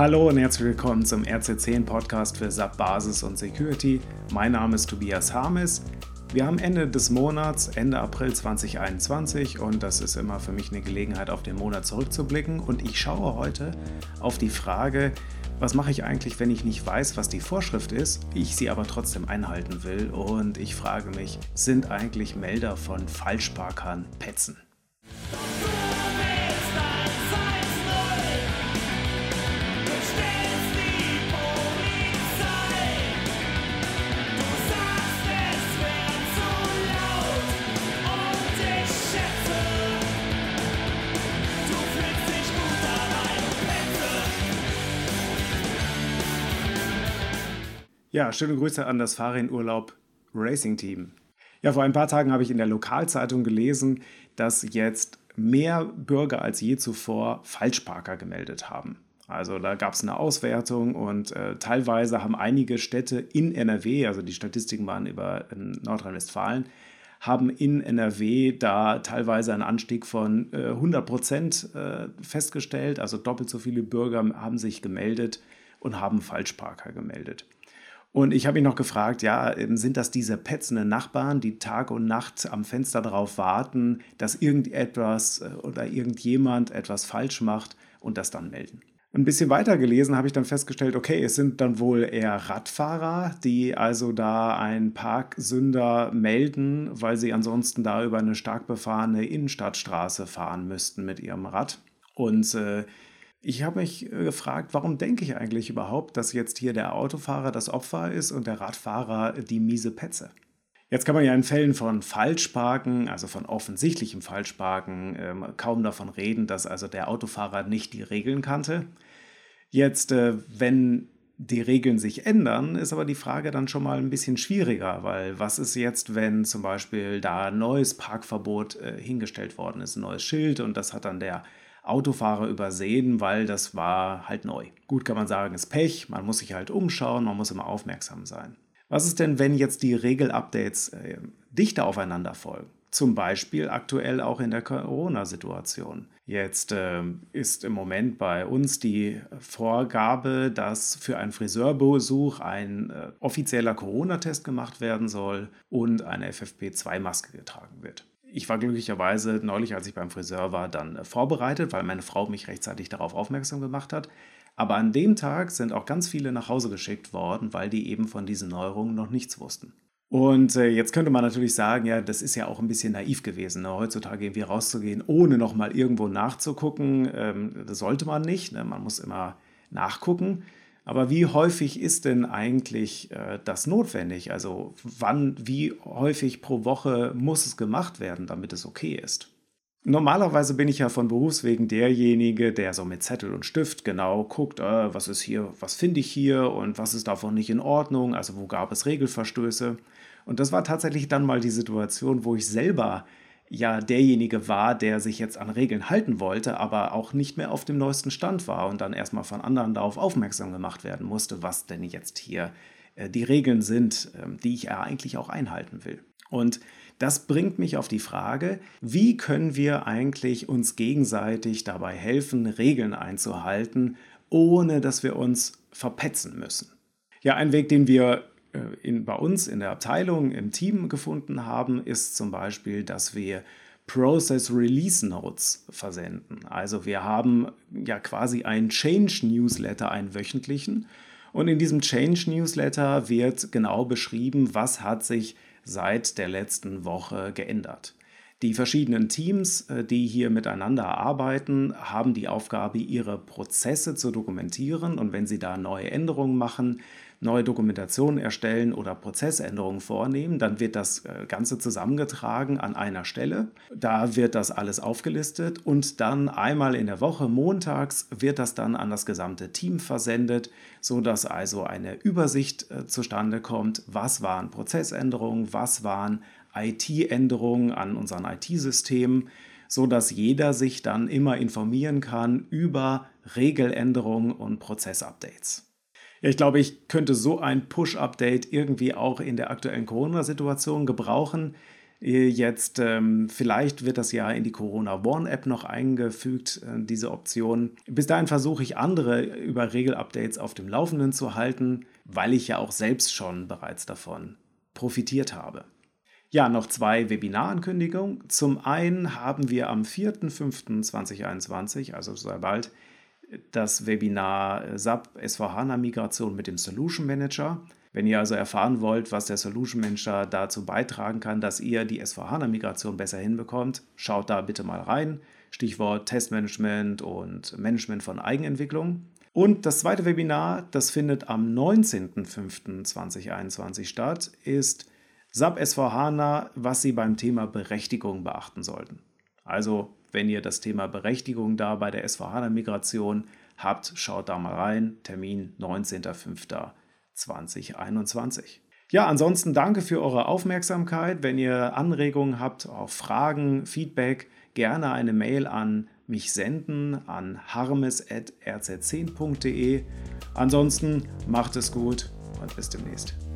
Hallo und herzlich willkommen zum RC10 Podcast für SAP Basis und Security. Mein Name ist Tobias Harmes. Wir haben Ende des Monats, Ende April 2021 und das ist immer für mich eine Gelegenheit, auf den Monat zurückzublicken. Und ich schaue heute auf die Frage, was mache ich eigentlich, wenn ich nicht weiß, was die Vorschrift ist, ich sie aber trotzdem einhalten will. Und ich frage mich, sind eigentlich Melder von Falschparkern Petzen? Ja, schöne Grüße an das Fahrradurlaub Racing Team. Ja, vor ein paar Tagen habe ich in der Lokalzeitung gelesen, dass jetzt mehr Bürger als je zuvor Falschparker gemeldet haben. Also da gab es eine Auswertung und äh, teilweise haben einige Städte in NRW, also die Statistiken waren über Nordrhein-Westfalen, haben in NRW da teilweise einen Anstieg von äh, 100 Prozent äh, festgestellt. Also doppelt so viele Bürger haben sich gemeldet und haben Falschparker gemeldet. Und ich habe ihn noch gefragt, ja, ähm, sind das diese petzenden Nachbarn, die Tag und Nacht am Fenster darauf warten, dass irgendetwas äh, oder irgendjemand etwas falsch macht und das dann melden? Ein bisschen weiter gelesen habe ich dann festgestellt, okay, es sind dann wohl eher Radfahrer, die also da einen Parksünder melden, weil sie ansonsten da über eine stark befahrene Innenstadtstraße fahren müssten mit ihrem Rad. Und äh, ich habe mich äh, gefragt, warum denke ich eigentlich überhaupt, dass jetzt hier der Autofahrer das Opfer ist und der Radfahrer die miese Petze? Jetzt kann man ja in Fällen von Falschparken, also von offensichtlichem Falschparken, ähm, kaum davon reden, dass also der Autofahrer nicht die Regeln kannte. Jetzt, äh, wenn die Regeln sich ändern, ist aber die Frage dann schon mal ein bisschen schwieriger, weil was ist jetzt, wenn zum Beispiel da ein neues Parkverbot äh, hingestellt worden ist, ein neues Schild und das hat dann der Autofahrer übersehen, weil das war halt neu. Gut kann man sagen, ist Pech, man muss sich halt umschauen, man muss immer aufmerksam sein. Was ist denn, wenn jetzt die Regelupdates äh, dichter aufeinander folgen? Zum Beispiel aktuell auch in der Corona-Situation. Jetzt äh, ist im Moment bei uns die Vorgabe, dass für einen Friseurbesuch ein äh, offizieller Corona-Test gemacht werden soll und eine FFP2-Maske getragen wird ich war glücklicherweise neulich, als ich beim Friseur war, dann äh, vorbereitet, weil meine Frau mich rechtzeitig darauf aufmerksam gemacht hat. Aber an dem Tag sind auch ganz viele nach Hause geschickt worden, weil die eben von diesen Neuerungen noch nichts wussten. Und äh, jetzt könnte man natürlich sagen, ja, das ist ja auch ein bisschen naiv gewesen, ne? heutzutage irgendwie rauszugehen, ohne nochmal irgendwo nachzugucken. Ähm, das sollte man nicht. Ne? Man muss immer nachgucken. Aber wie häufig ist denn eigentlich äh, das notwendig? Also wann, wie häufig pro Woche muss es gemacht werden, damit es okay ist? Normalerweise bin ich ja von Berufswegen derjenige, der so mit Zettel und Stift genau guckt, äh, was ist hier, was finde ich hier und was ist davon nicht in Ordnung, also wo gab es Regelverstöße. Und das war tatsächlich dann mal die Situation, wo ich selber ja derjenige war, der sich jetzt an Regeln halten wollte, aber auch nicht mehr auf dem neuesten Stand war und dann erstmal von anderen darauf aufmerksam gemacht werden musste, was denn jetzt hier äh, die Regeln sind, äh, die ich ja eigentlich auch einhalten will. Und das bringt mich auf die Frage, wie können wir eigentlich uns gegenseitig dabei helfen, Regeln einzuhalten, ohne dass wir uns verpetzen müssen. Ja, ein Weg, den wir in, bei uns in der Abteilung, im Team gefunden haben, ist zum Beispiel, dass wir Process Release Notes versenden. Also wir haben ja quasi einen Change Newsletter, einen wöchentlichen. Und in diesem Change Newsletter wird genau beschrieben, was hat sich seit der letzten Woche geändert. Die verschiedenen Teams, äh, die hier miteinander arbeiten, haben die Aufgabe, ihre Prozesse zu dokumentieren. Und wenn sie da neue Änderungen machen, neue Dokumentationen erstellen oder Prozessänderungen vornehmen, dann wird das äh, Ganze zusammengetragen an einer Stelle. Da wird das alles aufgelistet und dann einmal in der Woche, montags, wird das dann an das gesamte Team versendet, sodass also eine Übersicht äh, zustande kommt, was waren Prozessänderungen, was waren IT-Änderungen an unseren IT-Systemen, sodass jeder sich dann immer informieren kann über Regeländerungen und Prozessupdates. Ich glaube, ich könnte so ein Push-Update irgendwie auch in der aktuellen Corona-Situation gebrauchen. Jetzt ähm, vielleicht wird das ja in die Corona One App noch eingefügt, äh, diese Option. Bis dahin versuche ich andere über Regelupdates auf dem Laufenden zu halten, weil ich ja auch selbst schon bereits davon profitiert habe. Ja, noch zwei Webinarankündigungen. Zum einen haben wir am 4.5.2021, also sehr bald, das Webinar SAP S4HANA Migration mit dem Solution Manager. Wenn ihr also erfahren wollt, was der Solution Manager dazu beitragen kann, dass ihr die S4HANA-Migration besser hinbekommt, schaut da bitte mal rein. Stichwort Testmanagement und Management von Eigenentwicklung. Und das zweite Webinar, das findet am 19.05.2021 statt, ist SAP S4HANA, was Sie beim Thema Berechtigung beachten sollten. Also, wenn ihr das Thema Berechtigung da bei der S4HANA-Migration habt, schaut da mal rein. Termin 19.05. 2021. Ja, ansonsten danke für eure Aufmerksamkeit. Wenn ihr Anregungen habt, auch Fragen, Feedback, gerne eine Mail an mich senden an harmes.rz10.de. Ansonsten macht es gut und bis demnächst.